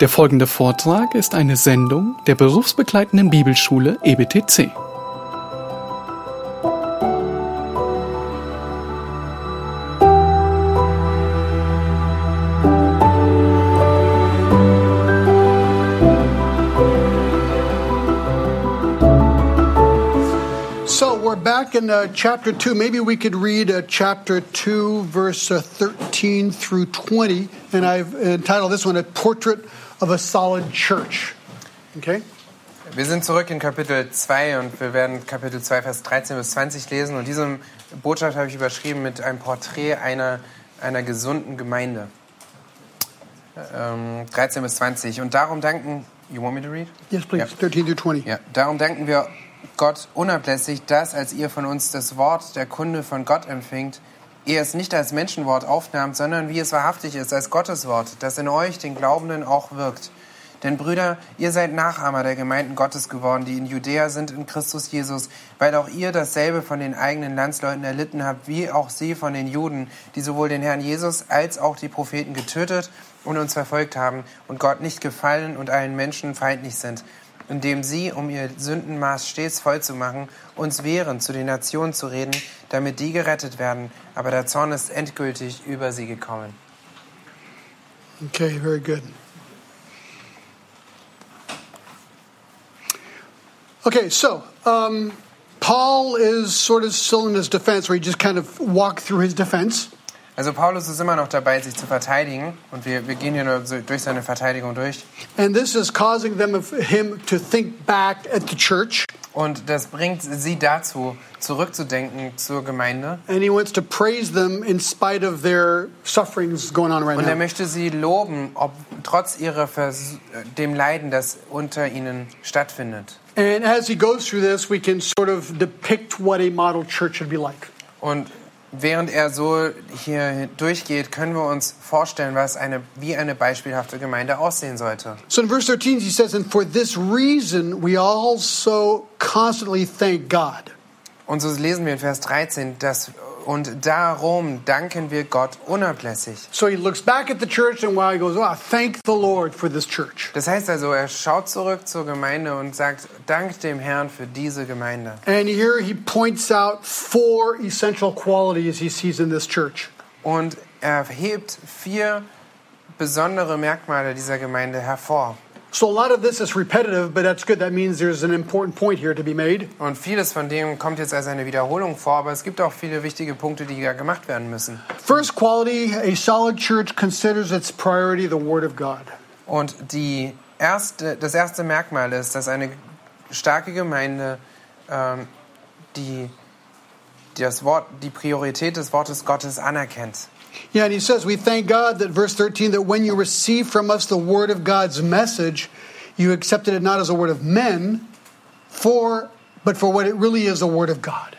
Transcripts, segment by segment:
Der folgende Vortrag ist eine Sendung der berufsbegleitenden Bibelschule EBTC. So we're back in uh, chapter 2. Maybe we could read uh, chapter 2, verse uh, 13 through 20. And I've entitled this one A Portrait of a Solid Church. Okay? Wir sind zurück in Kapitel 2 und wir werden Kapitel 2, Vers 13 bis 20 lesen. Und diese Botschaft habe ich überschrieben mit einem Porträt einer, einer gesunden Gemeinde. Ähm, 13 bis 20. Und darum danken. You want me to read? Yes, please. Ja. 13 through 20. Ja, darum danken wir Gott unablässig, dass, als ihr von uns das Wort der Kunde von Gott empfingt, ihr es nicht als Menschenwort aufnahmt, sondern wie es wahrhaftig ist, als Gottes Wort, das in euch, den Glaubenden, auch wirkt. Denn Brüder, ihr seid Nachahmer der Gemeinden Gottes geworden, die in Judäa sind in Christus Jesus, weil auch ihr dasselbe von den eigenen Landsleuten erlitten habt, wie auch sie von den Juden, die sowohl den Herrn Jesus als auch die Propheten getötet und uns verfolgt haben und Gott nicht gefallen und allen Menschen feindlich sind indem sie, um ihr Sündenmaß stets voll zu machen, uns wehren, zu den Nationen zu reden, damit die gerettet werden. Aber der Zorn ist endgültig über sie gekommen. Okay, very good. Okay, so um, Paul is sort of still in his defense, where he just kind of walked through his defense. Also Paulus ist immer noch dabei, sich zu verteidigen. Und wir, wir gehen hier nur durch seine Verteidigung durch. And this is causing them him to think back at the church. Und das bringt sie dazu, zurückzudenken zur Gemeinde. And he wants to praise them in spite of their sufferings going on right Und er now. möchte sie loben, ob trotz ihrer Vers dem Leiden, das unter ihnen stattfindet. And as he goes through this, we can sort of depict what a model church should be like. Und während er so hier durchgeht, können wir uns vorstellen, was eine, wie eine beispielhafte Gemeinde aussehen sollte. So in verse 13, he says, And for this reason we also constantly thank God. Und so lesen wir in Vers 13, dass, und darum danken wir Gott unablässig. So he looks back at the church and while he goes, Oh, thank the Lord for this church. Das heißt also, er schaut zurück zur Gemeinde und sagt, dank dem Herrn für diese Gemeinde. And here he points out four essential qualities he sees in this church. Und er hebt vier besondere Merkmale dieser Gemeinde hervor. So a lot of this is repetitive, but that's good. That means there's an important point here to be made. Und vieles von dem kommt jetzt als eine Wiederholung vor, aber es gibt auch viele wichtige Punkte, die da gemacht werden müssen. First quality a solid church considers its priority the Word of God. Und die erste, das erste Merkmal ist, dass eine starke Gemeinde ähm, die, die, das Wort, die Priorität des Wortes Gottes anerkennt. Yeah, and he says, We thank God that, verse 13, that when you received from us the word of God's message, you accepted it not as a word of men, for, but for what it really is, a word of God.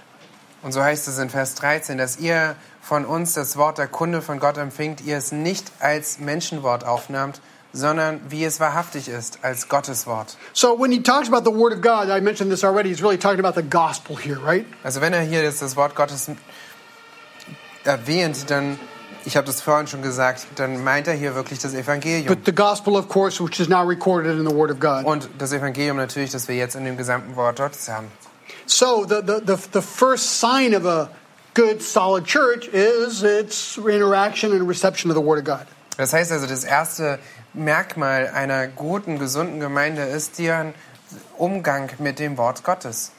Und so heißt es in Vers 13, dass ihr von uns das Wort der Kunde von Gott empfingt, ihr es nicht als Menschenwort aufnahmt, sondern wie es wahrhaftig ist, als Gottes Wort. So when he talks about the word of God, I mentioned this already, he's really talking about the gospel here, right? Also wenn er hier jetzt das Wort Gottes erwähnt, dann, ich habe das vorhin schon gesagt, dann meint er hier wirklich das Evangelium. But the gospel, of course, which is now recorded in the word of God. Und das Evangelium natürlich, das wir jetzt in dem gesamten Wort Gottes haben. So the, the, the, the first sign of a good, solid church is its interaction and reception of the word of God. Das heißt also, das erste Merkmal einer guten, gesunden Gemeinde ist deren Umgang mit dem Wort Gottes.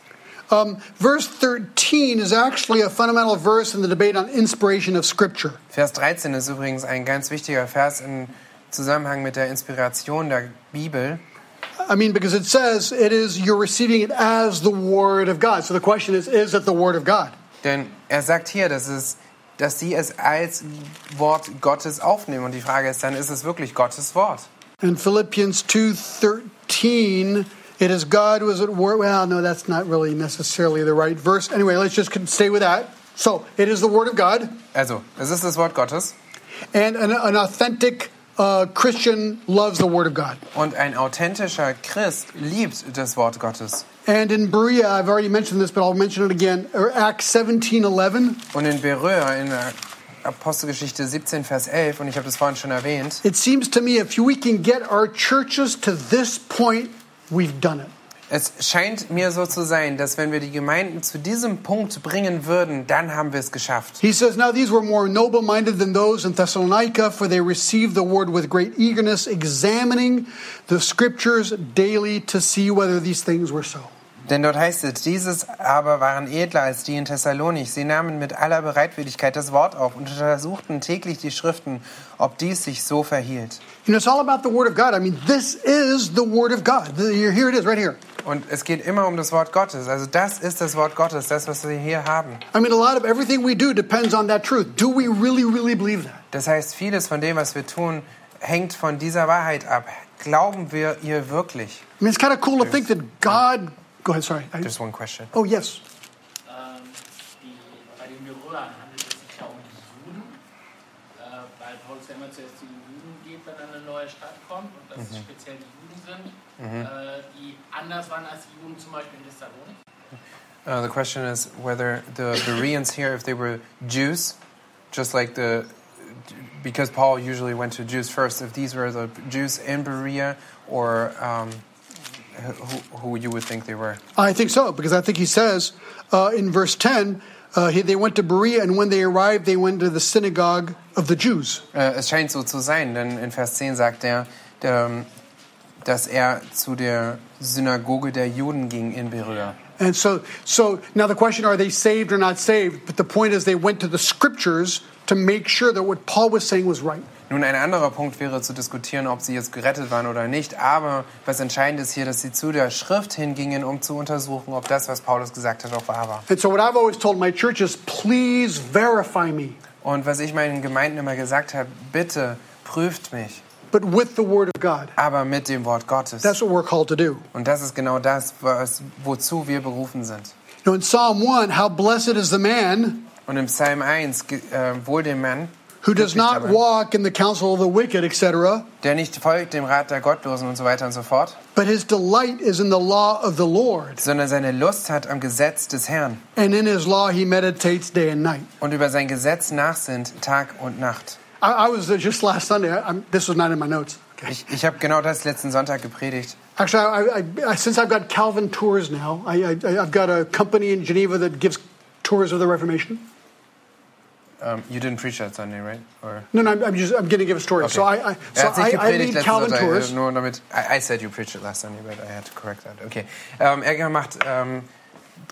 Um, verse 13 is actually a fundamental verse in the debate on inspiration of Scripture. Vers 13 ist übrigens ein ganz wichtiger Vers im Zusammenhang mit der Inspiration der Bibel. I mean, because it says it is, you're receiving it as the Word of God. So the question is, is it the Word of God? Denn er sagt hier, dass, es, dass sie es als Wort Gottes aufnehmen. Und die Frage ist dann, ist es wirklich Gottes Wort? In Philippians 2.13, it is God who is at work. Well, no, that's not really necessarily the right verse. Anyway, let's just stay with that. So it is the Word of God. Also, es ist das Wort Gottes. And an, an authentic uh, Christian loves the Word of God. Und ein authentischer Christ liebt das Wort Gottes. And in Berea, I've already mentioned this, but I'll mention it again. Acts 17:11. Und in Beröa, in Apostelgeschichte 17, Vers 11, und ich habe das vorhin schon erwähnt. It seems to me if we can get our churches to this point, we've done it. Es scheint mir so zu sein, dass wenn wir die Gemeinden zu diesem Punkt bringen würden, dann haben wir es geschafft. He says, Now these were more noble minded than those in Thessalonica, for they received the word with great eagerness, examining the scriptures daily to see whether these things were so. Denn dort heißt es, dieses aber waren edler als die in Thessalonich. Sie nahmen mit aller Bereitwilligkeit das Wort auf und untersuchten täglich die Schriften, ob dies sich so verhielt. You know, it's all about the word of God. I mean, this is the word of God. Here here it is, right here. Und es geht immer um das Wort Gottes. Also das ist das Wort Gottes, das, was wir hier haben. I mean, a lot of everything we do depends on that truth. Do we really, really believe that? Das heißt, vieles von dem, was wir tun, hängt von dieser Wahrheit ab. Glauben wir ihr wirklich? I mean, it's kind of cool to think that God. Go ahead, sorry. I- Just one question. oh, yes. Ähm, die, bei den Bewohnern handelt es sich ja um die Juden, äh, weil Paulus ja immer zuerst zu den Juden geht, wenn er eine neue Stadt kommt und das speziell die Juden sind, äh, die anders waren als die Juden zum Beispiel in Thessalonik. Uh, the question is whether the Bereans here, if they were Jews, just like the, because Paul usually went to Jews first, if these were the Jews in Berea or um, who, who you would think they were. I think so, because I think he says uh, in verse 10 uh, he, they went to Berea, and when they arrived, they went to the synagogue of the Jews. Äh, es scheint so zu sein, denn in Vers 10 sagt er, ähm, dass er zu der Synagoge der Juden ging in Berea. And so, so now the question are they saved or not saved? But the point is they went to the scriptures to make sure that what Paul was saying was right. Nun, ein anderer Punkt wäre zu diskutieren, ob sie jetzt gerettet waren oder nicht. Aber was entscheidend ist hier, dass sie zu der Schrift hingingen, um zu untersuchen, ob das, was Paulus gesagt hat, auch wahr war. And so what I've always told my church is please verify me, Und was ich meinen Gemeinden immer gesagt habe, bitte prüft mich, but with the word of God. aber mit dem Wort Gottes. That's what we're called to do. Und das ist genau das, was, wozu wir berufen sind. You know, in Psalm 1, how blessed is the man Und im Psalm 1, ge- äh, wohl dem Mann, who does not walk in the counsel of the wicked, etc., der nicht folgt dem Rat der Gottlosen und so weiter und so fort, but his delight is in the law of the Lord, sondern seine Lust hat am Gesetz des Herrn and in his law he meditates day and night. und über sein Gesetz nachsinnt Tag und Nacht. I, I was uh, just last Sunday. I, I'm, this was not in my notes. Okay. Ich, ich habe genau das letzten Sonntag gepredigt. Actually, I, I, I, since I've got Calvin Tours now, I, I, I've got a company in Geneva that gives tours of the Reformation. Um, you didn't preach that Sunday, right? Or No, no, I'm, I'm just I'm going to give a story. Okay. So I, I so er I, I lead Calvin Tours. nur damit. I, I said you preached it last Sunday, but I had to correct that. Okay. Ähm, er macht ähm,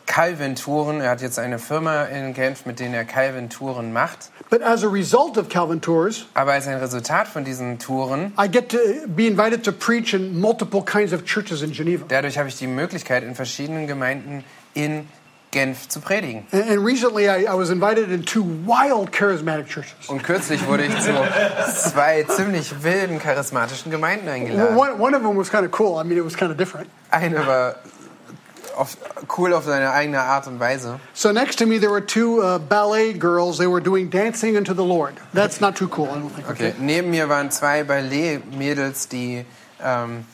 Calvin-Touren. Er hat jetzt eine Firma in Genf, mit denen er Calvin-Touren macht. But as a result of Calvin Tours, Aber als ein Resultat von diesen Touren, I get to be invited to preach in multiple kinds of churches in Geneva. dadurch habe ich die Möglichkeit, in verschiedenen Gemeinden in Genf zu predigen. And, recently, I, I was invited in two wild charismatic churches. Und kürzlich wurde ich zu zwei ziemlich wilden charismatischen Gemeinden eingeladen. One, one of them was kind of cool. I mean, it was kind of different. Eine war auf, cool auf seine eigene Art und Weise. So next to me, there were two uh, ballet girls. They were doing dancing unto the Lord. That's not too cool, I don't think. Okay. Neben mir waren zwei Ballet-Mädels, die, ähm,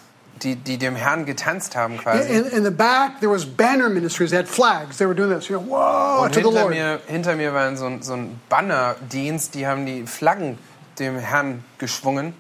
die, die dem Herrn getanzt haben quasi. In, in the back, there was banner ministries. They had flags. They were doing this. You know, whoa, Und to the hinter Lord. mir, hinter mir war so, ein- so ein Bannerdienst, die haben die Flaggen dem Herrn geschwungen.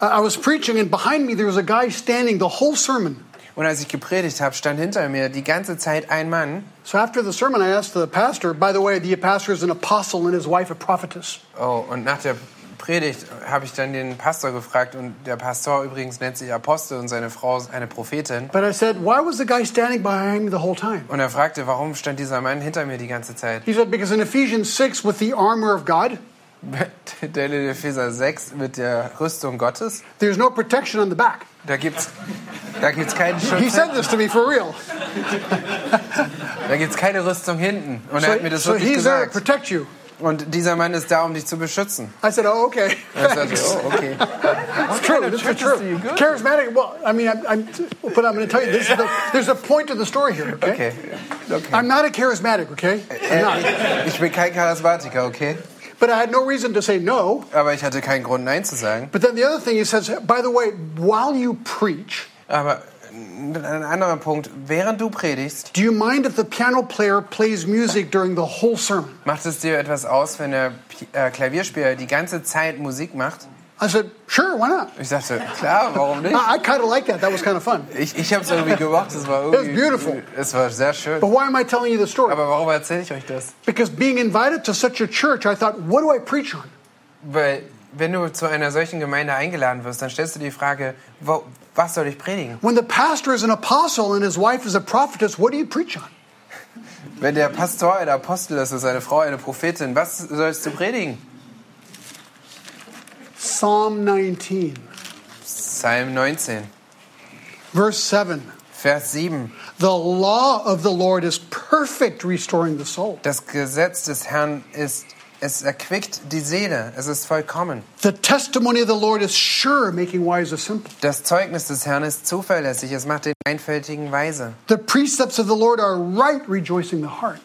I I was preaching, and behind me, there was a guy standing the whole sermon. Und als ich gepredigt habe, stand hinter mir die ganze Zeit ein Mann. So after the sermon, I asked the pastor, by the way, the pastor is an apostle and his wife a prophetess. Oh, und nach der Predigt habe ich dann den Pastor gefragt und der Pastor übrigens nennt sich Apostel und seine Frau ist eine Prophetin. But I said, why was the guy standing behind me the whole time? Und er fragte, warum stand dieser Mann hinter mir die ganze Zeit? He said, because in Ephesians 6, with the armor of God, Denn in Epheser 6 mit der Rüstung Gottes, there's no protection on the back. da gibt's da gibt's keinen He Schutz, said this to me for real. da gibt's keine Rüstung hinten. Und er hat mir So, das so wirklich he's there to gesagt. protect you. Und dieser Mann ist da, um dich zu beschützen. I said, oh, okay. Er sagte, oh, okay. It's true. This is true. Charismatic. Well, I mean, I'm, I'm, but I'm going to tell you, this is the, there's a point to the story here. Okay. Okay. okay. I'm not a charismatic. Okay. I'm not. Äh, Ich bin kein Charismatiker, okay? But I had no reason to say no. Aber ich hatte keinen Grund, Nein zu sagen. But then the other thing he says, by the way, while you preach, Aber ein anderer Punkt. Während du predigst, Do you mind if the piano player plays music during the whole sermon? macht es dir etwas aus, wenn der Pi- äh, Klavierspieler die ganze Zeit Musik macht? I said, Sure, why not? Ich dachte, klar, warum nicht? I, I kind of like that. That was kind of fun. Ich, ich habe es irgendwie gemacht. Es war irgendwie, beautiful. Es war sehr schön. But why am I telling you the story? Aber warum erzähle ich euch das? Because being invited to such a church, I thought, what do I preach on? Weil wenn du zu einer solchen Gemeinde eingeladen wirst, dann stellst du die Frage, wo, was soll ich predigen? When the pastor is an apostle and his wife is a prophetess, what do you preach on? Wenn der Pastor ein Apostel ist und seine Frau eine Prophetin, was sollst du predigen? Psalm 19, Psalm 19, verse 7. Vers 7. The law of the Lord is perfect, restoring the soul. Das Gesetz des Herrn ist, es erquickt die Seele, es ist vollkommen. The testimony of the Lord is sure, making wise the simple. Das Zeugnis des Herrn ist zuverlässig, es macht den Einfältigen weise. The precepts of the Lord are right, rejoicing the heart.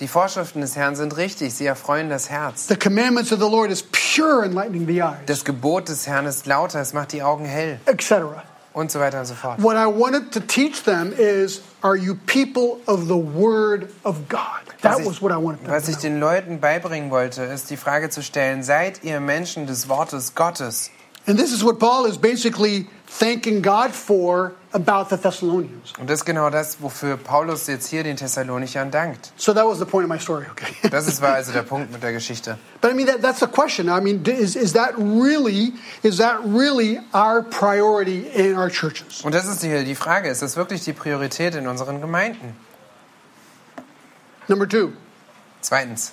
Die Vorschriften des Herrn sind richtig, sie erfreuen das Herz. The commandments of the Lord is pure, enlightening the eyes, Das Gebot des Herrn ist lauter, es macht die Augen hell etc. und so weiter und so fort. What I wanted to teach them is, are you people of the Word of God? That Was what I wanted was ich den Leuten beibringen wollte, ist die Frage zu stellen, seid ihr Menschen des Wortes Gottes? And this is what Paul is basically thanking God for about the Thessalonians. Und das ist genau das, wofür Paulus jetzt hier den Thessalonichern dankt. So that was the point of my story, okay? Das ist, war also der Punkt mit der Geschichte. But I mean, that, that's the question. I mean, is, is that really is that really our priority in our churches? Und das ist die, die Frage, ist das wirklich die Priorität in unseren Gemeinden? Number two. Zweitens.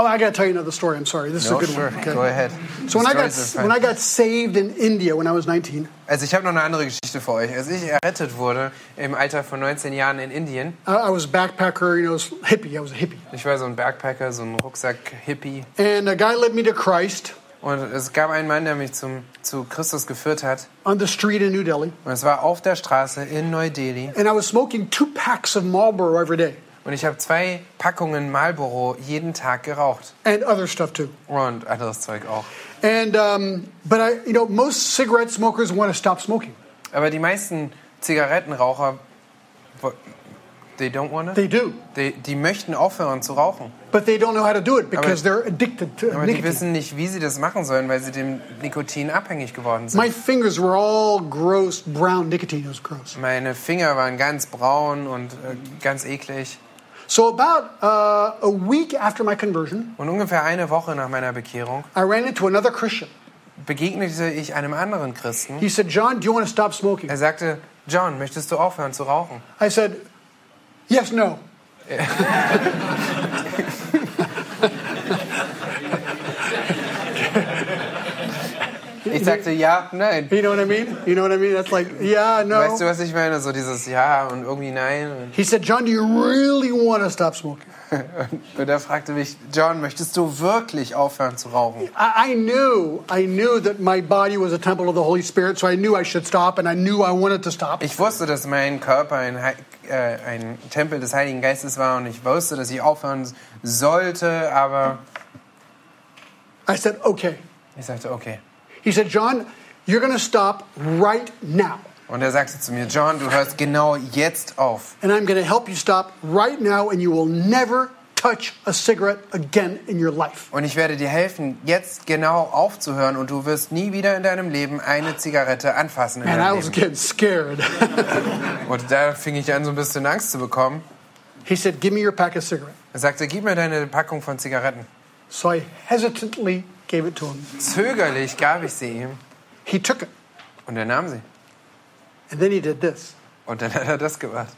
Oh, I got to tell you another story. I'm sorry. This is No, a good sure, one. Okay. go ahead. So when I got when I got saved in India when I was 19, Also ich habe noch eine andere Geschichte für euch. Als ich errettet wurde im Alter von 19 Jahren in Indien, I, I was a backpacker. You know, was hippie. I was a hippie. ich war so ein Bergpacker, so ein Rucksack-Hippie. And a guy led me to Christ Und es gab einen Mann, der mich zum, zu Christus geführt hat. on the street in New Delhi, Und es war auf der Straße in Neu-Delhi. and I was smoking two packs of Marlboro every day, Und ich habe zwei Packungen Marlboro jeden Tag geraucht. and other stuff too. Und anderes Zeug auch. And um, but I, you know, most cigarette smokers want to stop smoking. Aber die meisten Zigarettenraucher, they don't wanna? They do, Die, die möchten aufhören zu rauchen. but they don't know how to do it because Aber- they're addicted to Aber die nicotine. wissen nicht, wie sie das machen sollen, weil sie dem Nikotin abhängig geworden sind. My fingers were all gross brown nicotine. It was gross. Meine Finger waren ganz braun und äh, ganz eklig. So about uh, a week after my conversion, Und ungefähr eine Woche nach meiner Bekehrung I ran into another Christian. begegnete ich einem anderen Christen. He said, "John, do you want to stop smoking?" Er sagte, John, möchtest du aufhören zu rauchen? I said, "Yes, no." Ich sagte, ja, nein. You know what I mean? You know what I mean? That's like, yeah, no. Weißt du, was ich meine? So dieses Ja und irgendwie Nein. He said, John, do you really want to stop smoking? Und er fragte mich, John, möchtest du wirklich aufhören zu rauchen? I, I knew, I knew that my body was a temple of the Holy Spirit, so I knew I should stop, and I knew I wanted to stop. Ich wusste, dass mein Körper ein, äh, ein Tempel des Heiligen Geistes war und ich wusste, dass ich aufhören sollte, aber I said, okay. ich sagte, okay. He said, John, you're going to stop right now, Und er sagte zu mir, John, du hörst genau jetzt auf. and I'm going to help you stop right now, and you will never touch a cigarette again in your life. Und ich werde dir helfen, jetzt genau aufzuhören und du wirst nie wieder in deinem Leben eine Zigarette anfassen. In And I deinem was Leben. getting scared. Und da fing ich an, so ein bisschen Angst zu bekommen. he said, Give me your pack of cigarettes. Er sagte, gib mir deine Packung von Zigaretten. So I hesitantly gave it to him. Zögerlich gab ich sie ihm He took it, und er nahm sie. and then he did this. Und dann hat er das gemacht.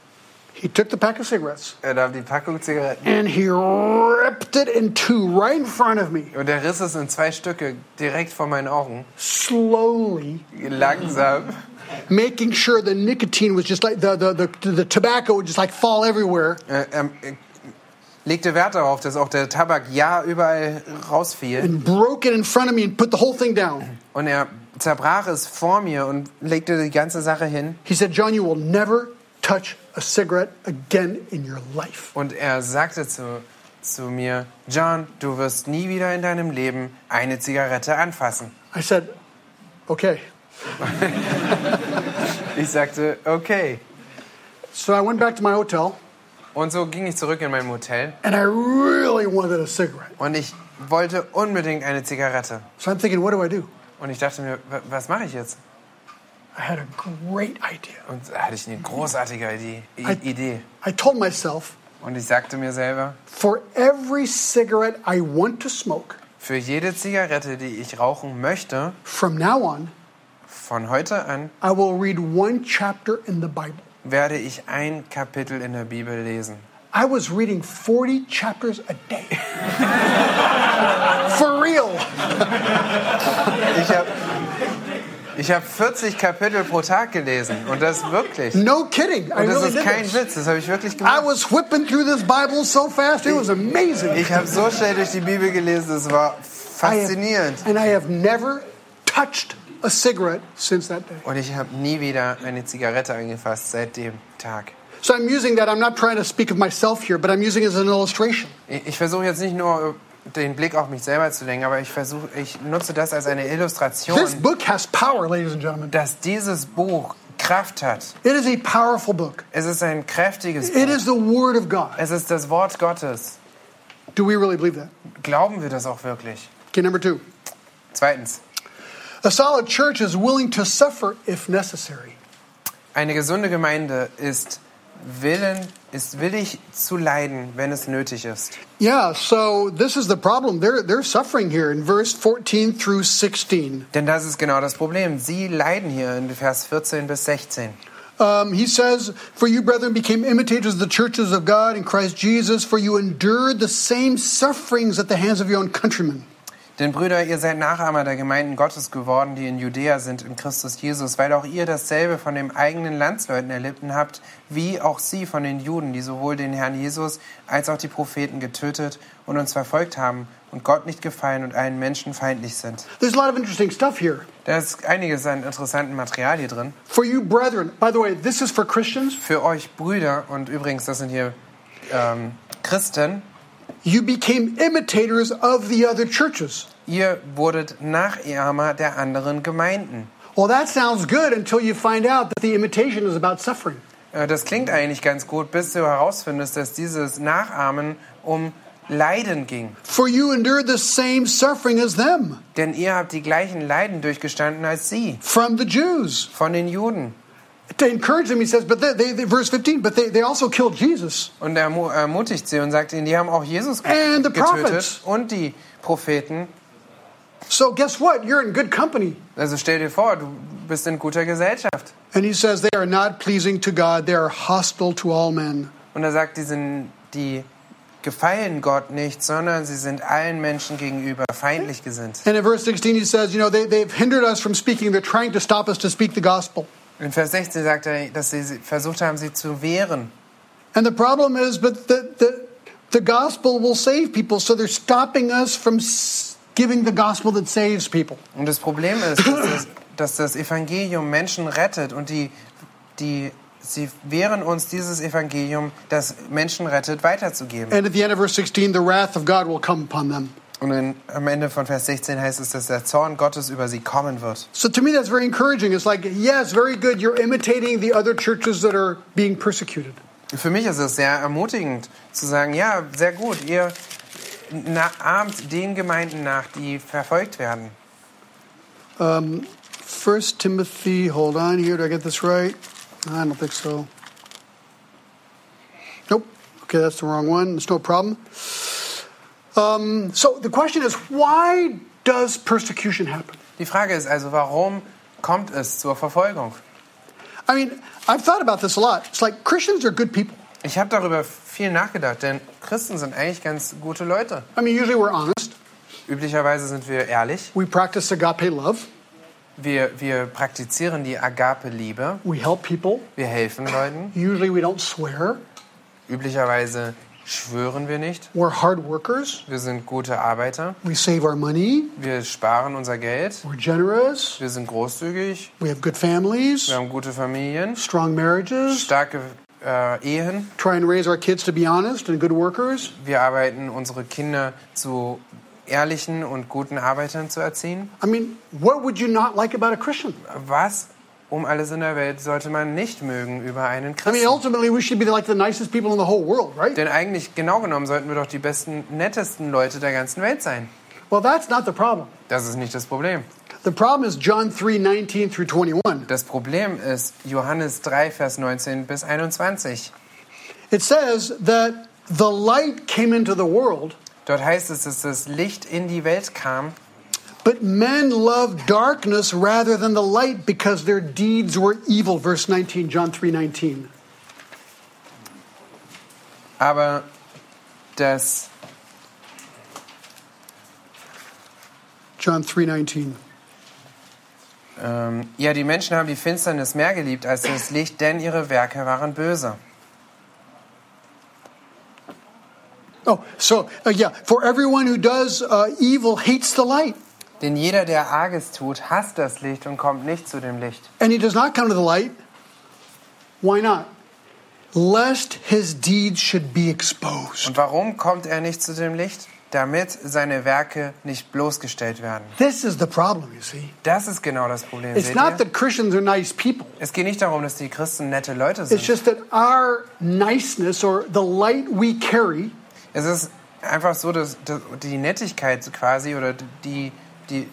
He took the pack of cigarettes Er nahm die Packung Zigaretten and he ripped it in two right in front of me, und er riss es in zwei Stücke direkt vor meinen Augen. slowly, Langsam. making sure the nicotine was just like the, the, the, the tobacco would just like fall everywhere. Er, er, er legte Wert darauf, dass auch der Tabak ja überall rausfiel. and broke it in front of me and put the whole thing down. Und er zerbrach es vor mir und legte die ganze Sache hin. He said, John, you will never touch a cigarette again in your life. Und er sagte zu, zu mir, John, du wirst nie wieder in deinem Leben eine Zigarette anfassen. I said, okay. Ich sagte, okay. So I went back to my hotel Und so ging ich zurück in mein Hotel and I really wanted a cigarette. und ich wollte unbedingt eine Zigarette. So I'm thinking, what do I do? Und ich dachte mir, wa- was mache ich jetzt? I had a great idea. Und da hatte ich eine großartige Idee. I- Idee. I told myself, Und ich sagte mir selber, for every cigarette I want to smoke, für jede Zigarette, die ich rauchen möchte, from now on, von heute an I will read one chapter in the Bible. Werde ich ein Kapitel in der Bibel lesen. I was reading 40 chapters a day. For real. Ich habe ich hab 40 Kapitel pro Tag gelesen und das wirklich. Und No kidding. I das really ist kein. Witz, das habe ich wirklich I gemacht. was whipping through this Bible so fast, it was amazing. Ich habe so schnell durch die Bibel gelesen, es war I have- faszinierend. and I have never touched a cigarette since that day. Und ich habe nie wieder eine Zigarette angefasst seit dem Tag. So I'm using that. I'm not trying to speak of myself here, but I'm using it as an illustration. Ich versuche jetzt nicht nur den Blick auf mich selber zu lenken, aber ich versuche, ich nutze das als eine This Illustration, book has power, ladies and gentlemen. dass dieses Buch Kraft hat. It is a powerful book. Es ist ein kräftiges It Buch. is the Word of God. Es ist das Wort Gottes. Do we really believe that? Glauben wir das auch wirklich? Okay, number two. Zweitens, A solid church is willing to suffer if necessary. eine gesunde Gemeinde ist willen, ist willig zu leiden, wenn es nötig ist. Yeah, so this is the problem. They're, they're suffering here in verse 14 through 16. Denn das ist genau das Problem. Sie leiden hier in Vers 14 bis 16. Um, he says, For you, brethren, became imitators of the churches of God in Christ Jesus, for you endured the same sufferings at the hands of your own countrymen. Denn Brüder, ihr seid Nachahmer der Gemeinden Gottes geworden, die in Judäa sind in Christus Jesus, weil auch ihr dasselbe von den eigenen Landsleuten erlitten habt, wie auch sie von den Juden, die sowohl den Herrn Jesus als auch die Propheten getötet und uns verfolgt haben und Gott nicht gefallen und allen Menschen feindlich sind. There's a lot of interesting stuff here. Da ist einiges an interessantem Material hier drin. For you, brethren, by the way, this is for Christians. Für euch Brüder, und übrigens, das sind hier ähm, Christen, You became imitators of the other churches. ihr wurdet Nachahmer der anderen Gemeinden. Well, that sounds good until you find out that the imitation is about suffering. Äh, Das klingt eigentlich ganz gut, bis du herausfindest, dass dieses Nachahmen um Leiden ging. For you endured the same suffering as them Denn ihr habt die gleichen Leiden durchgestanden als sie, from the Jews. von den Juden. To encourage them, he says, but they, they, they- verse 15, but they, they also killed Jesus. Und er ermu- ermutigt sie und sagt ihnen, die haben auch Jesus And the getötet prophets. und die Propheten. So guess what? You're in good company. Also stell dir vor, du bist in guter Gesellschaft. And he says they are not pleasing to God, they are hostile to all men. Und er sagt, die, sind, die gefallen Gott nicht, sondern sie sind allen Menschen gegenüber feindlich gesinnt. And in verse 16, he says, you know, they, they've hindered us from speaking. They're trying to stop us to speak the gospel. In Vers 16 sagt er, dass sie versucht haben, sie zu wehren. And the problem is, but the, the, the gospel will save people, so they're stopping us from giving the gospel that saves people. Und das Problem ist, dass das, dass das Evangelium Menschen rettet und die, die, sie wehren uns dieses Evangelium, das Menschen rettet, weiterzugeben. And at the end of verse 16, the wrath of God will come upon them. Und in, am Ende von Vers 16 heißt es, dass der Zorn Gottes über sie kommen wird. So to me, that's very encouraging. It's like, yes, very good. You're imitating the other churches that are being persecuted. Für mich ist es sehr ermutigend zu sagen, ja, sehr gut, ihr ahmt den Gemeinden nach, die verfolgt werden. First Timothy, hold on here. Do I get this right? I don't think so. Nope. Okay, that's the wrong one. It's no problem. Um, so the question is, why does persecution happen? Die Frage ist also, warum kommt es zur Verfolgung? I mean, I've thought about this a lot. It's like Christians are good people. Ich habe darüber viel nachgedacht, denn Christen sind eigentlich ganz gute Leute. I mean, usually we're honest. Üblicherweise sind wir ehrlich. We practice agape love. Wir, wir praktizieren die Agape-Liebe. We help people. Wir helfen Leuten. Usually we don't swear. Üblicherweise schwören wir nicht. We're hard workers. Wir sind gute Arbeiter. We save our money. Wir sparen unser Geld. We're generous. Wir sind großzügig. We have good families. Wir haben gute Familien. Strong marriages. Starke äh, Ehen. Try and raise our kids to be honest and good workers. Wir arbeiten unsere Kinder zu ehrlichen und guten Arbeitern zu erziehen. I mean, what would you not like about a Christian? Was um alles in der Welt sollte man nicht mögen über einen I mean, Christen. ultimately, we should be like the nicest people in the whole world, right? Denn eigentlich, genau genommen, sollten wir doch die besten, nettesten Leute der ganzen Welt sein. Well, that's not the problem. Das ist nicht das Problem. The problem is John 3 19 through 21. Das Problem ist Johannes 3, Vers 19 bis 21. It says that the light came into the world, Dort heißt es, dass das Licht in die Welt kam, but men loved darkness rather than the light because their deeds were evil. Verse 19, John 3 19. aber das John 3 19. Ähm, ja, die Menschen haben die Finsternis mehr geliebt als das Licht, denn ihre Werke waren böse. Oh, so, uh, yeah, for everyone who does uh, evil hates the light, Denn jeder, der Arges tut, hasst das Licht und kommt nicht zu dem Licht. and he does not come to the light. Why not? Lest his deeds should be exposed. Und warum kommt er nicht zu dem Licht? Damit seine Werke nicht bloßgestellt werden. This is the problem, you see. Das ist genau das Problem. It's Seht not ihr? that Christians are nice people. Es geht nicht darum, dass die Christen nette Leute It's sind. just that our niceness or the light we carry Es ist einfach so, dass die Nettigkeit quasi oder die, die,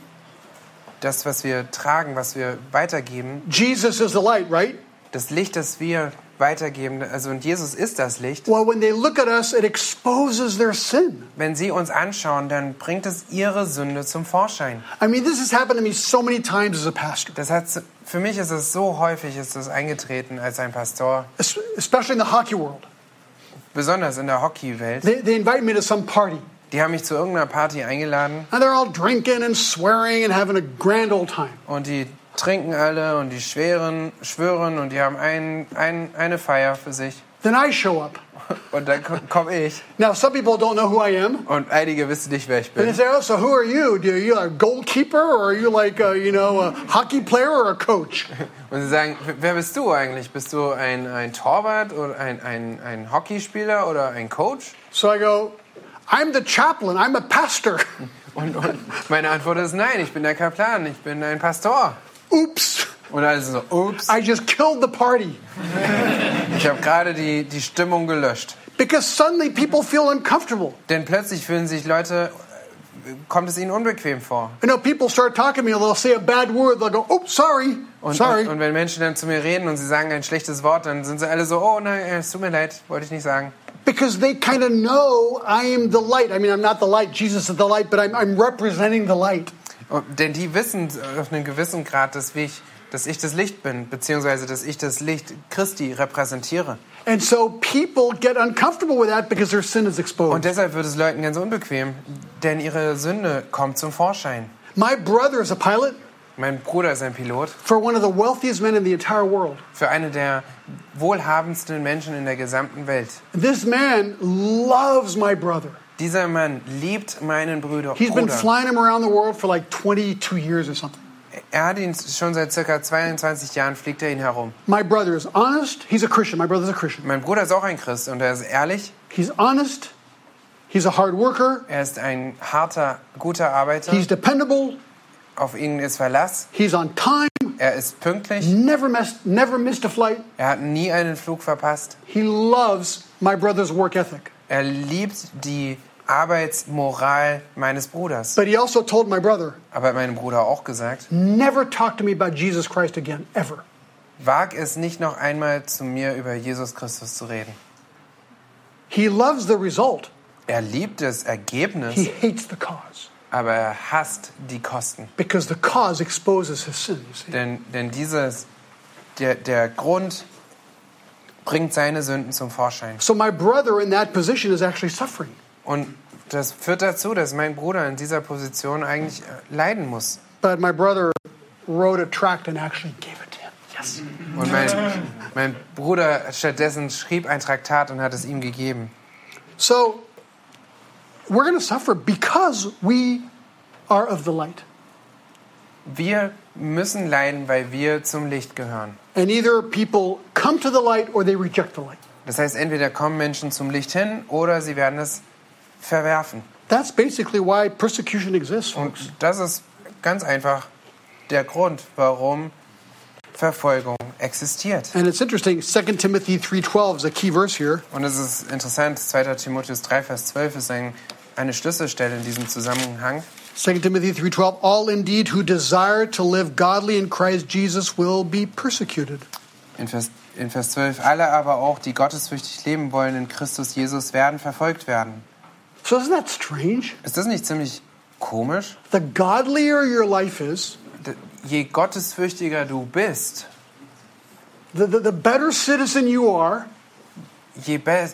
das, was wir tragen, was wir weitergeben, Jesus is the light, right? das Licht, das wir weitergeben, also und Jesus ist das Licht. Well, when they look at us, it exposes their sin. Wenn sie uns anschauen, dann bringt es ihre Sünde zum Vorschein. I mean, this has happened to me so many times as a pastor, Das hat, für mich ist es so häufig, ist es eingetreten als ein Pastor, es- especially in the hockey world. besonders in der Hockeywelt. They, they invite me to some party, Die haben mich zu irgendeiner Party eingeladen and they're all drinking and swearing and having a grand old time. und die trinken alle und die schweren, schwören und die haben ein, ein, eine Feier für sich. Then I show up. Und dann komme ich Now, some people don't know who I am. und einige wissen nicht, wer ich And they bin. say, "Oh, so who are you? Do you a goalkeeper, or are you like, a, you know, a hockey player or a coach?" Und sie sagen, wer bist du eigentlich? Bist du ein, ein Torwart oder ein, ein, ein Hockeyspieler oder ein Coach? So I go, "I'm the chaplain. I'm a pastor." Und, und meine Antwort ist nein, ich bin der Kaplan, ich bin ein Pastor. Oops! Und also so, ups, I just killed the party ich habe gerade die, die Stimmung gelöscht. because suddenly people feel uncomfortable. Denn plötzlich fühlen sich Leute, äh, kommt es ihnen unbequem vor. You know, people start talking to me. They'll say a bad word. They'll go, "Oops, sorry, Und, sorry." und, und wenn Menschen dann zu mir reden und sie sagen ein schlechtes Wort, dann sind sie alle so, oh nein, es tut mir leid, wollte ich nicht sagen. Because they kind of know I am the light. I mean, I'm not the light. Jesus is the light, but I'm, I'm representing the light. Und, denn die wissen auf einem gewissen Grad, dass ich, dass ich das Licht bin, beziehungsweise dass ich das Licht Christi repräsentiere. And so people get uncomfortable with that because their sin is Und exposed. deshalb wird es Leuten ganz unbequem, denn ihre Sünde kommt zum Vorschein. My brother is a pilot Mein Bruder ist ein Pilot for one of the wealthiest men in the entire world. für eine der wohlhabendsten Menschen in der gesamten Welt. This man loves my brother. Dieser Mann liebt meinen Bruder. He's been flying him around the world for like 22 years or something. Er hat ihn schon seit circa 22 Jahren fliegt er ihn herum. My brother is honest. He's a Christian. My brother's a Christian. Mein Bruder ist auch ein Christ und er ist ehrlich. He's honest. He's a hard worker. Er ist ein harter, guter Arbeiter. He's dependable. Auf ihn ist Verlass. He's on time. Er ist pünktlich. Never missed, never missed a flight. Er hat nie einen Flug verpasst. He loves my brother's work ethic. Er liebt die Arbeitsmoral meines Bruders. But he also told my brother, Aber meinem Bruder auch gesagt, never talk to me about Jesus Christ again, ever. wag es nicht noch einmal zu mir über Jesus Christus zu reden. He loves the result. Er liebt das He Ergebnis, hates the cause aber er hasst die Kosten. because the cause exposes his sin. Denn, denn dieses, der, der Grund bringt seine Sünden zum Vorschein. So my brother in that position is actually suffering. Und das führt dazu, dass mein Bruder in dieser Position eigentlich äh, leiden muss. But my brother wrote a tract and actually gave it to him. Yes. Und mein, mein Bruder stattdessen schrieb ein Traktat und hat es ihm gegeben. So we're going to suffer because we are of the light. Wir müssen leiden, weil wir zum Licht gehören. And either people come to the light or they reject the light. Das heißt, entweder kommen Menschen zum Licht hin oder sie werden es verwerfen. That's basically why persecution exists, Und das ist ganz einfach der Grund, warum Verfolgung existiert. And it's interesting, 2 Timothy 3.12 is a key verse here. Und es ist interessant, 2. Timotheus 3, Vers 12 ist ein, eine Schlüsselstelle in diesem Zusammenhang. 2 Timothy 3.12, all indeed who desire to live godly in Christ Jesus will be persecuted. In Vers, in Vers 12, alle aber auch, die gottesfürchtig leben wollen in Christus Jesus, werden verfolgt werden. So isn't that strange? Ist das nicht ziemlich komisch? The godlier your life is, Je gottesfürchtiger du bist, the, the, the better citizen you are, je, be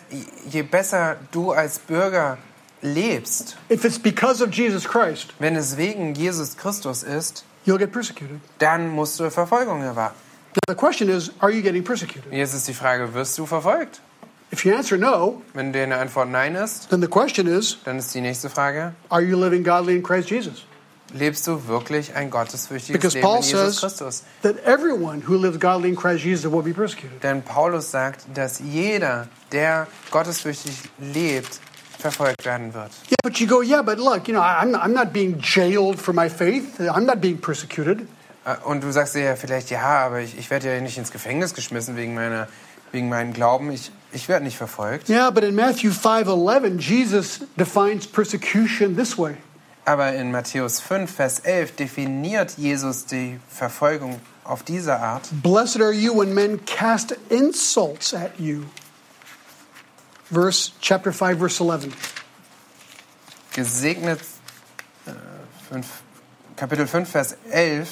je besser du als Bürger lebst, if it's because of Jesus Christ, wenn es wegen Jesus Christus ist, you'll get persecuted. dann musst du Verfolgung erwarten. Now, the question is, are you getting persecuted? Jetzt ist die Frage, wirst du verfolgt? If you answer no, Wenn deine Antwort Nein ist, then the question is, dann ist die nächste Frage, are you living godly in Christ Jesus? lebst du wirklich ein gottesfürchtiges Because Leben Paul in Jesus Christus? Denn Paulus sagt, dass jeder, der gottesfürchtig lebt, verfolgt werden wird. Yeah, but you go, yeah, but look, you know, I'm, I'm not being jailed for my faith. I'm not being persecuted. Äh, Und du sagst dir ja vielleicht, ja, aber ich, ich werde ja nicht ins Gefängnis geschmissen wegen, meiner, wegen meinem Glauben. Ich, ich werde nicht verfolgt. Yeah, but in Matthew 5:11, Jesus defines persecution this way. Aber in Matthäus 5, Vers 11 definiert Jesus die Verfolgung auf diese Art. Blessed are you when men cast insults at you. Verse chapter 5 verse 11. Gesegnet, äh, fünf, Kapitel 5, Vers 11.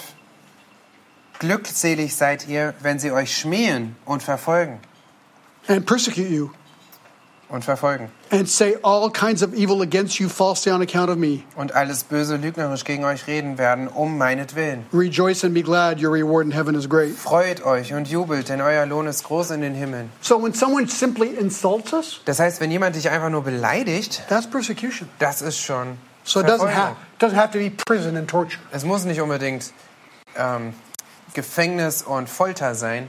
Glückselig seid ihr, wenn sie euch schmähen und verfolgen. And persecute you Und verfolgen. And say all kinds of evil against you falsely on account of me. Und alles böse lügnerisch gegen euch reden werden, um meinetwillen. Rejoice and be glad, your reward in heaven is great. Freut euch und jubelt, denn euer Lohn ist groß in den Himmeln. So when someone simply insults us, Das heißt, wenn jemand dich einfach nur beleidigt, that's persecution. das ist schon So it doesn't have, doesn't have to be prison and torture. Es muss nicht unbedingt ähm, Gefängnis und Folter sein.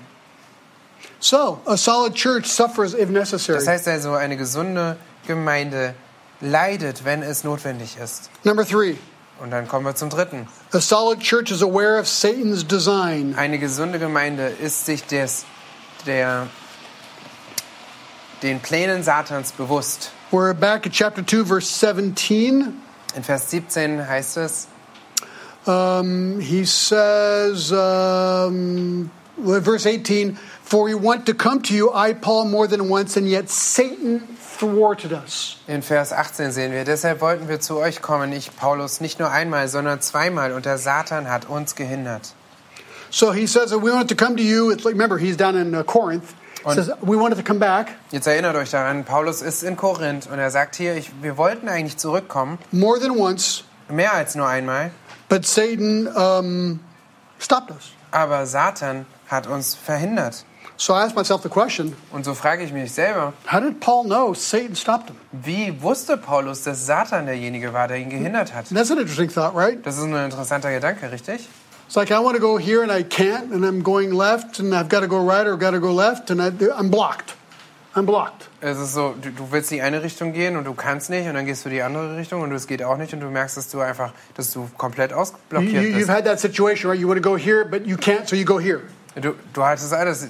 So a solid church suffers if necessary. Das heißt also, eine gesunde Gemeinde leidet, wenn es notwendig ist. Number three, Und dann kommen wir zum dritten. a solid church is aware of Satan's design. Eine gesunde Gemeinde ist sich des, der, den Plänen Satans bewusst. We're back at chapter 2, verse 17. In Vers 17 heißt es, Um, he says, um, verse 18, For we want to come to you, I, Paul, more than once, and yet Satan thwarted us. in Vers 18 sehen wir, deshalb wollten wir zu euch kommen, ich Paulus, nicht nur einmal, sondern zweimal, und der Satan hat uns gehindert. So he says, that We wanted to come to you. It's like, remember, he's down in uh, Corinth. He Und- says, We wanted to come back Jetzt erinnert euch daran, Paulus ist in Korinth und er sagt hier, ich, wir wollten eigentlich zurückkommen, more than once, mehr als nur einmal, but Satan um, stopped us. aber Satan hat uns verhindert. So I asked myself the question Und so frage ich mich selber, how did Paul know Satan stopped him? wie wusste Paulus, dass Satan derjenige war, der ihn gehindert hat? And that's an interesting thought, right? Das ist ein interessanter Gedanke, richtig? It's like I want to go here and I can't, and I'm going left, and I've got to go right or got to go left, and I, I'm blocked. I'm blocked. Es ist so, du, du willst in die eine Richtung gehen und du kannst nicht und dann gehst du die andere Richtung und es geht auch nicht und du merkst, dass du einfach, dass du komplett You, ausblockiert you, you've bist. had that situation, right? You want to go here, but you can't, so you go here. Du, du hattest alles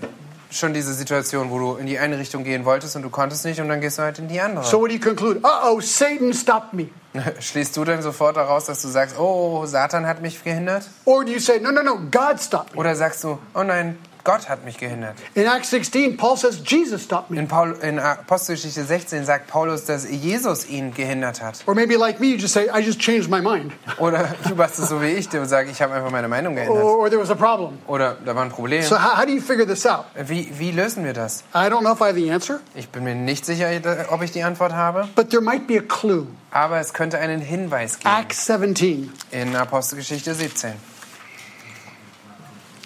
schon diese Situation, wo du in die eine Richtung gehen wolltest und du konntest nicht und dann gehst du halt in die andere. So what do you conclude? Uh oh, Satan stopped me. Schließt du dann sofort daraus, dass du sagst, oh, Satan hat mich gehindert? Or do you say, no, no, no, God stopped me? Oder sagst du, oh nein, Gott hat mich gehindert? In Acts 16, Paul says, Jesus stopped me. In, Paul, in Apostelgeschichte 16 sagt Paulus, dass Jesus ihn gehindert hat. Or maybe like me, you just say, I just changed my mind. Oder du machst es so wie ich, der sagt, ich habe einfach meine Meinung Or, geändert. or there was a problem. Oder da war ein Problem. So how, how do you figure this out? Wie, wie lösen wir das? I don't know if I have the answer, Ich bin mir nicht sicher, ob ich die Antwort habe, but there might be a clue. aber es könnte einen Hinweis geben Acts 17. in Apostelgeschichte 17.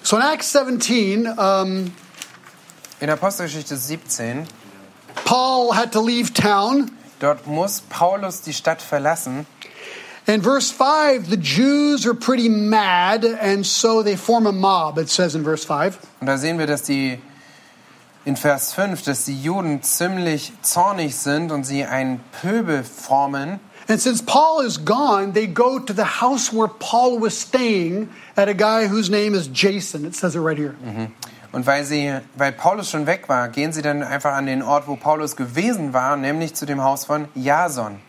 So in Acts 17, um, In Apostelgeschichte 17, Paul had to leave town. dort muss Paulus die Stadt verlassen. In verse 5, the Jews are pretty mad, and so they form a mob, it says in verse 5. Und da sehen wir, dass die in Vers 5, dass die Juden ziemlich zornig sind und sie einen Pöbel formen. And since Paul is gone, they go to the house where Paul was staying at a guy whose name is Jason. It says it right here. Mhm. Und weil, sie, weil Paulus schon weg war, gehen sie dann einfach an den Ort, wo Paulus gewesen war, nämlich zu dem Haus von Jason.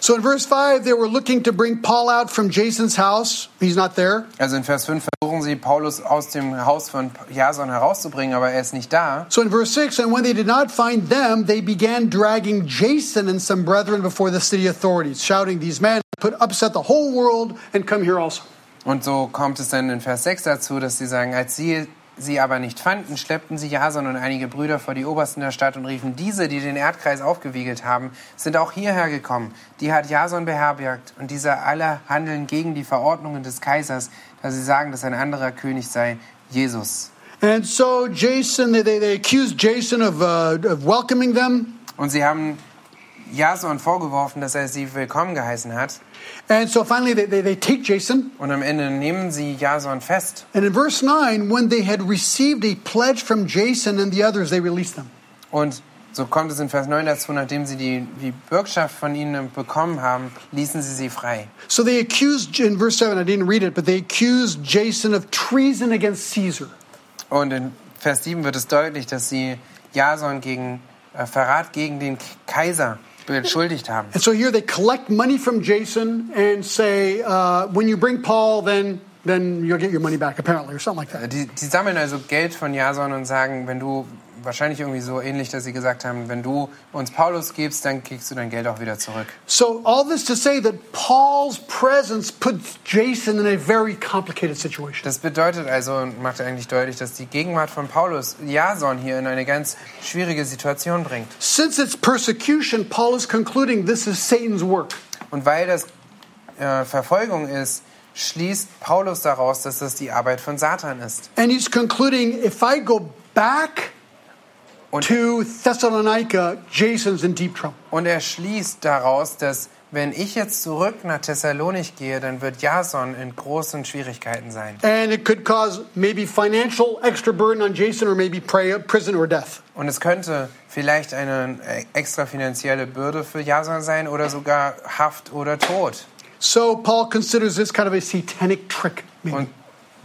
So in verse 5, they were looking to bring Paul out from Jason's house. He's not there. Also in Vers 5 versuchen sie, Paulus aus dem Haus von Jason herauszubringen, aber er ist nicht da. So in verse 6, and when they did not find them, they began dragging Jason and some brethren before the city authorities, shouting, These men put upset the whole world and come here also. Und so kommt es dann in Vers 6 dazu, dass sie sagen, als sie sie aber nicht fanden, schleppten sie Jason und einige Brüder vor die Obersten der Stadt und riefen, diese, die den Erdkreis aufgewiegelt haben, sind auch hierher gekommen. Die hat Jason beherbergt und diese alle handeln gegen die Verordnungen des Kaisers, da sie sagen, dass ein anderer König sei, Jesus. And so Jason, they, they, accused Jason of, uh, of welcoming them. Und sie haben Jason vorgeworfen, dass er sie willkommen geheißen hat. And so finally they, they, they take Jason. Und am Ende nehmen sie Jason fest. And in verse 9, when they had received a pledge from Jason and the others, they released them. Und so kommt es in Vers 9 dazu, nachdem sie die, die Bürgschaft von ihnen bekommen haben, ließen sie sie frei. So they accused, in verse 7, I didn't read it, but they accused Jason of treason against Caesar. Und in Vers 7 wird es deutlich, dass sie Jason gegen äh, Verrat gegen den Kaiser beschuldigt haben. And so here they collect money from Jason and say, uh, when you bring Paul, then, then you'll get your money back, apparently, or something like that. Die, die sammeln also Geld von Jason und sagen, wenn du, wahrscheinlich irgendwie so ähnlich, dass sie gesagt haben, wenn du uns Paulus gibst, dann kriegst du dein Geld auch wieder zurück. So all this to say that Paul's presence puts Jason in a very complicated situation. Das bedeutet also und macht eigentlich deutlich, dass die Gegenwart von Paulus Jason hier in eine ganz schwierige Situation bringt. Since it's persecution, Paul is concluding this is Satan's work. Und weil das äh, Verfolgung ist, schließt Paulus daraus, dass das die Arbeit von Satan ist. And he's concluding if I go back Und, to Thessalonica, Jason's in deep trouble. und er schließt daraus, dass wenn ich jetzt zurück nach Thessalonich gehe, dann wird Jason in großen Schwierigkeiten sein. And it could cause maybe financial extra burden on Jason or maybe prison or death. Und es könnte vielleicht eine äh, extra finanzielle Bürde für Jason sein oder sogar Haft oder Tod. So Paul considers this kind of a satanic trick. Maybe. Und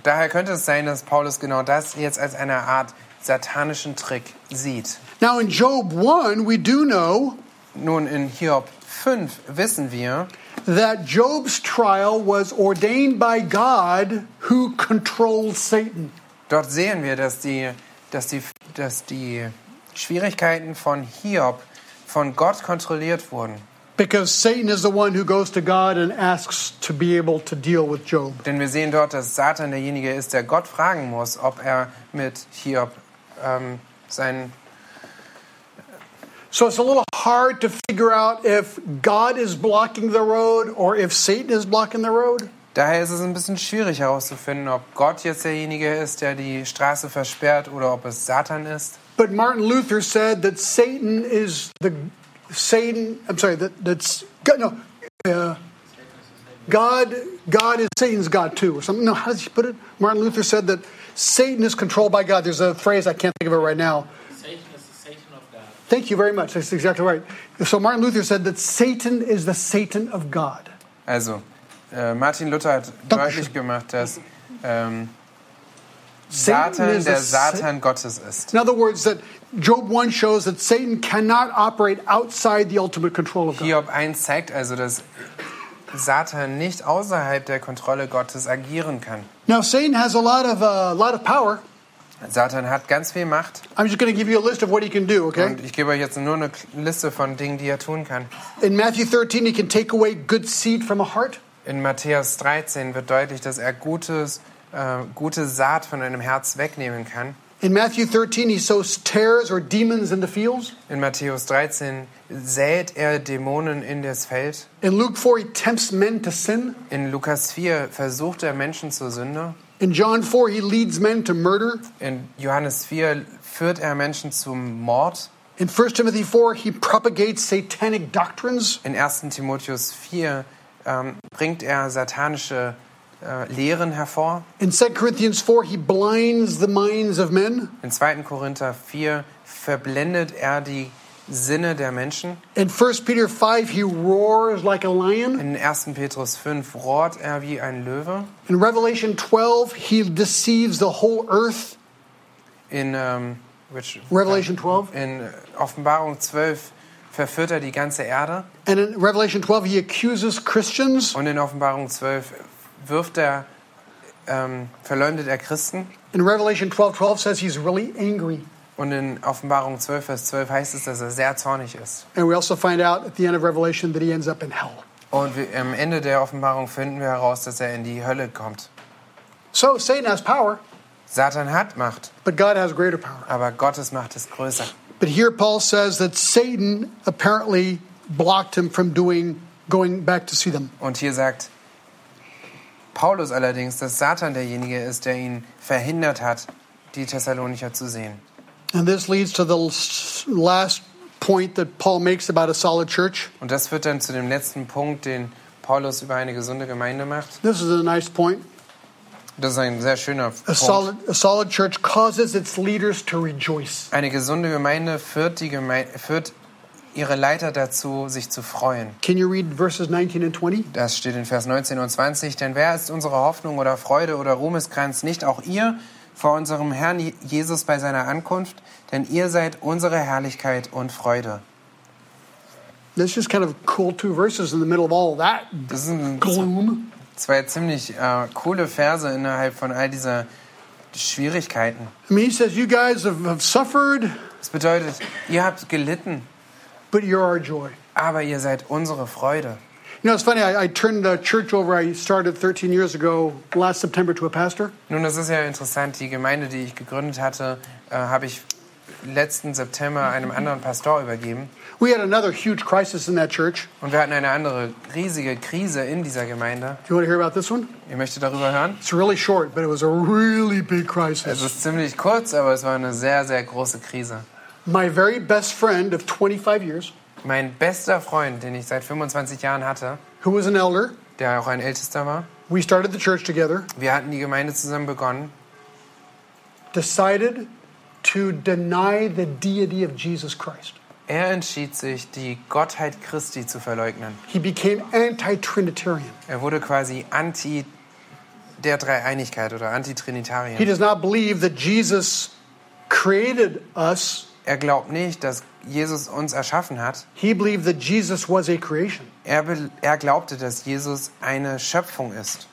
daher könnte es sein, dass Paulus genau das jetzt als eine Art satanischen Trick sieht. Now in Job 1, we do know Nun, in Hiob 5 wissen wir, that Job's trial was ordained by God who controls Satan. dort sehen wir, dass die, dass die, dass die Schwierigkeiten von Hiob von Gott kontrolliert wurden. Because Satan is the one who goes to God and asks to be able to deal with Job. Denn wir sehen dort, dass Satan derjenige ist, der Gott fragen muss, ob er mit Hiob ähm, sein So it's a little hard to figure out if God is blocking the road or if Satan is blocking the road. Daher ist es ein bisschen schwierig herauszufinden, ob Gott jetzt derjenige ist, der die Straße versperrt oder ob es Satan ist. But Martin Luther said that Satan is the Satan. I'm sorry. That that's God, no. Uh, God. God is Satan's God too, or something. No, how does he put it? Martin Luther said that Satan is controlled by God. There's a phrase I can't think of it right now. Satan is the Satan of God. Thank you very much. That's exactly right. So Martin Luther said that Satan is the Satan of God. Also, äh, Martin Luther hat Dankeschön. deutlich gemacht, dass ähm, Satan Satan is der a Sa- Satan Gottes ist. In other words, that Job 1 shows that Satan cannot operate outside the ultimate control of God. Hiob 1 zeigt also, dass Satan nicht außerhalb der Kontrolle Gottes agieren kann. Now, Satan has a lot of, uh, lot of power. Satan hat ganz viel Macht I'm just going to give you a list of what he can do, okay? und ich gebe euch jetzt nur eine Liste von Dingen, die er tun kann. In Matthew 13, he can take away good seed from a heart. In Matthäus 13 wird deutlich, dass er gutes, äh, gute Saat von einem Herz wegnehmen kann. In Matthew 13, he sows tares or demons in the fields. In Matthäus 13 sät er Dämonen in das Feld. In Luke 4, he tempts men to sin. In Lukas 4 versucht er Menschen zur Sünde. In John 4, he leads men to murder. In Johannes 4 führt er Menschen zum Mord. In 1 Timothy 4, he propagates satanic doctrines. In 1. Timotheus 4 ähm, bringt er satanische Lehren hervor. In 2 Corinthians 4, he blinds the minds of men. In 2. Korinther 4 verblendet er die Sinne der Menschen. In 1 Peter 5, he roars like a lion. In 1. Petrus 5 rohrt er wie ein Löwe. In Revelation 12, he deceives the whole earth. In, ähm, which, Revelation 12. in Offenbarung 12 verführt er die ganze Erde. And in Revelation 12, he accuses Christians. Und in Offenbarung 12 wirft er, ähm, verleumdet er Christen. In Revelation 12, 12 says he's really angry. Und in Offenbarung 12, Vers 12 heißt es, dass er sehr zornig ist. And we also find out at the end of Revelation that he ends up in hell. Und wir, am Ende der Offenbarung finden wir heraus, dass er in die Hölle kommt. So Satan has power, Satan hat Macht, but God has greater power. aber Gottes Macht ist größer. But here Paul says that Satan apparently blocked him from doing going back to see them. Und hier sagt Paulus allerdings, dass Satan derjenige ist, der ihn verhindert hat, die Thessalonicher zu sehen. And this leads to the last point that Paul makes about a solid church. Und das führt dann zu dem letzten Punkt, den Paulus über eine gesunde Gemeinde macht. This is a nice point. Das ist ein sehr schöner A Punkt. solid, a solid church causes its leaders to rejoice. Eine gesunde Gemeinde führt, die Geme führt ihre Leiter dazu, sich zu freuen. Can you read verses 19 and 20? Das steht in Vers 19 und 20. Denn wer ist unsere Hoffnung oder Freude oder Ruhmeskranz? Nicht auch ihr vor unserem Herrn Jesus bei seiner Ankunft? Denn ihr seid unsere Herrlichkeit und Freude. That's just kind of cool two verses in the middle of all that Das sind gloom. zwei ziemlich äh, coole Verse innerhalb von all dieser Schwierigkeiten. I mean, he says, You guys have, have suffered, Das bedeutet, ihr habt gelitten, but you're our joy. aber ihr seid unsere Freude. You know, it's funny, I, I turned the church over, I started 13 years ago, last September, to a pastor. Nun, das ist ja interessant. Die Gemeinde, die ich gegründet hatte, äh, habe ich letzten September einem anderen Pastor übergeben. We had another huge crisis in that church. Und wir hatten eine andere riesige Krise in dieser Gemeinde. Do you want to hear about this one? Ihr möchtet darüber hören? It's really short, but it was a really big Es crisis. ist ziemlich kurz, aber es war eine sehr, sehr große Krise. My very best friend of 25 years, Mein bester Freund, den ich seit 25 Jahren hatte, who was an elder, der auch ein Ältester war, we started the church together, wir hatten die Gemeinde zusammen begonnen. decided to deny the deity of Jesus Christ. Er entschied sich, die Gottheit Christi zu verleugnen. He became anti Trinitarian. Er wurde quasi anti der Dreieinigkeit oder He anti-Trinitarier. does not believe that Jesus created us, Er glaubt nicht, dass Jesus uns erschaffen hat. he believed that Jesus was a creation. Er, er glaubte, dass Jesus eine Schöpfung ist.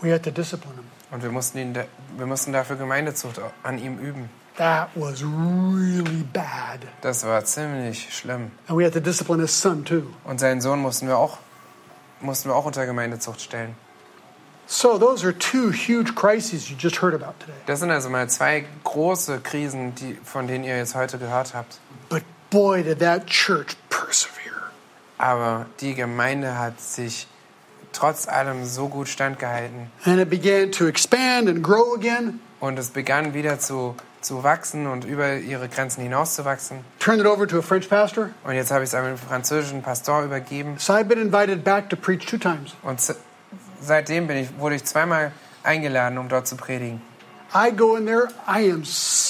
We had to discipline him. Und wir mussten, ihn, wir mussten dafür Gemeindezucht an ihm üben. That was really bad. Das war ziemlich schlimm. And we had to discipline his son too. Und seinen Sohn mussten wir auch, mussten wir auch unter Gemeindezucht stellen. So, those are two huge crises you just heard about today. Das sind also mal zwei große Krisen, die, von denen ihr jetzt heute gehört habt. But boy, did that church persevere. Aber die Gemeinde hat sich trotz allem so gut standgehalten. And it began to expand and grow again. Und es begann wieder zu, zu wachsen und über ihre Grenzen hinauszuwachsen. Turned it over to a French pastor. Und jetzt habe ich es einem französischen Pastor übergeben. So I've been invited back to preach two times. Und seitdem bin ich, wurde ich zweimal eingeladen, um dort zu predigen. I go in there, I am so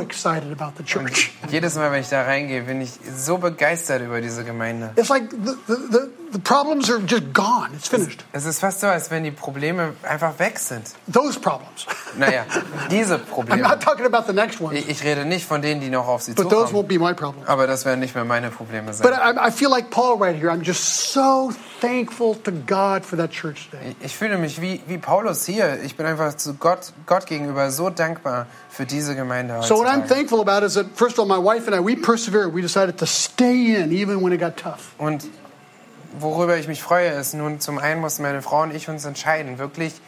excited about the church. Jedes Mal, wenn ich da reingehe, bin ich so begeistert über diese Gemeinde. It's like the, the, the, problems are just gone. It's finished. Es ist fast so, als wenn die Probleme einfach weg sind. Those problems. Naja, diese I'm Probleme. not talking about the next ones, Ich ich rede nicht von denen, die noch auf sie but those won't be my problem. Aber das werden nicht mehr meine Probleme But sein. I, I feel like Paul right here. I'm just so thankful to God for that church today. Ich fühle mich wie, wie Paulus hier. Ich bin einfach zu Gott, Gott gegenüber so dankbar für diese Gemeinde So what I'm thankful about is that first of all, my wife and I we persevered. We decided to stay in even when it got tough. Und worüber ich mich freue, ist nun zum einen mussten meine Frau und ich uns entscheiden, wirklich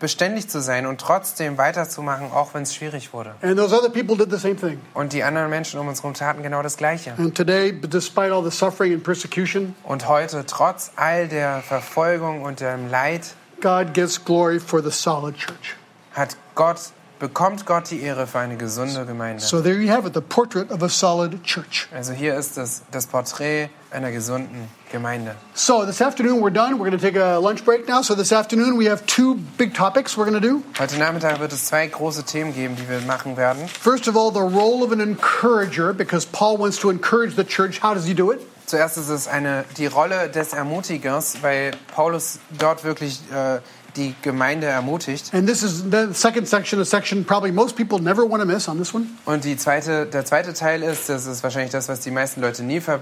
beständig zu sein und trotzdem weiterzumachen, auch wenn es schwierig wurde. And those other people did the same thing. Und die anderen Menschen um uns herum taten genau das Gleiche. And today, despite all the suffering and persecution, Und heute, trotz all der Verfolgung und dem Leid, God gets glory for the solid church. hat Gott bekommt Gott die Ehre für eine gesunde Gemeinde. So there you have it, the portrait of a solid church. Also hier ist es das Porträt einer gesunden Gemeinde. So this afternoon we're done. We're going to take a lunch break now. So this afternoon we have two big topics we're going to do. Heute Nachmittag wird es zwei große Themen geben, die wir machen werden. First of all, the role of an encourager, because Paul wants to encourage the church. How does he do it? Zuerst ist es eine, die Rolle des Ermutigers, weil Paulus dort wirklich äh, die Gemeinde ermutigt. And this is the second section, a section probably most people never want to miss on this one. Und die zweite, der zweite Teil ist, das ist wahrscheinlich das, was die meisten Leute nie ver,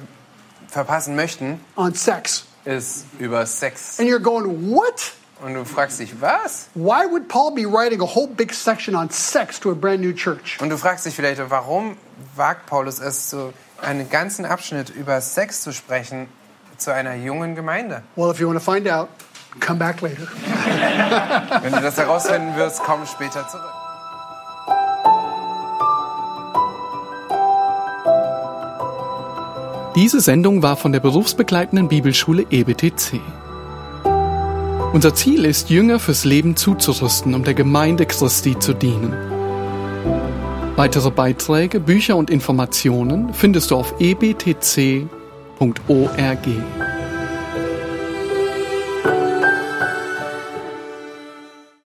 verpassen möchten, on sex. ist über Sex. And you're going, what? Und du fragst dich, was? Why would Paul be writing a whole big section on sex to a brand new church? Und du fragst dich vielleicht, warum wagt Paulus es, so einen ganzen Abschnitt über Sex zu sprechen zu einer jungen Gemeinde? Well, if you want to find out, come back later. Wenn du das herausfinden wirst, komm später zurück. Diese Sendung war von der berufsbegleitenden Bibelschule EBTC. Unser Ziel ist, Jünger fürs Leben zuzurüsten, um der Gemeinde Christi zu dienen. Weitere Beiträge, Bücher und Informationen findest du auf ebtc.org.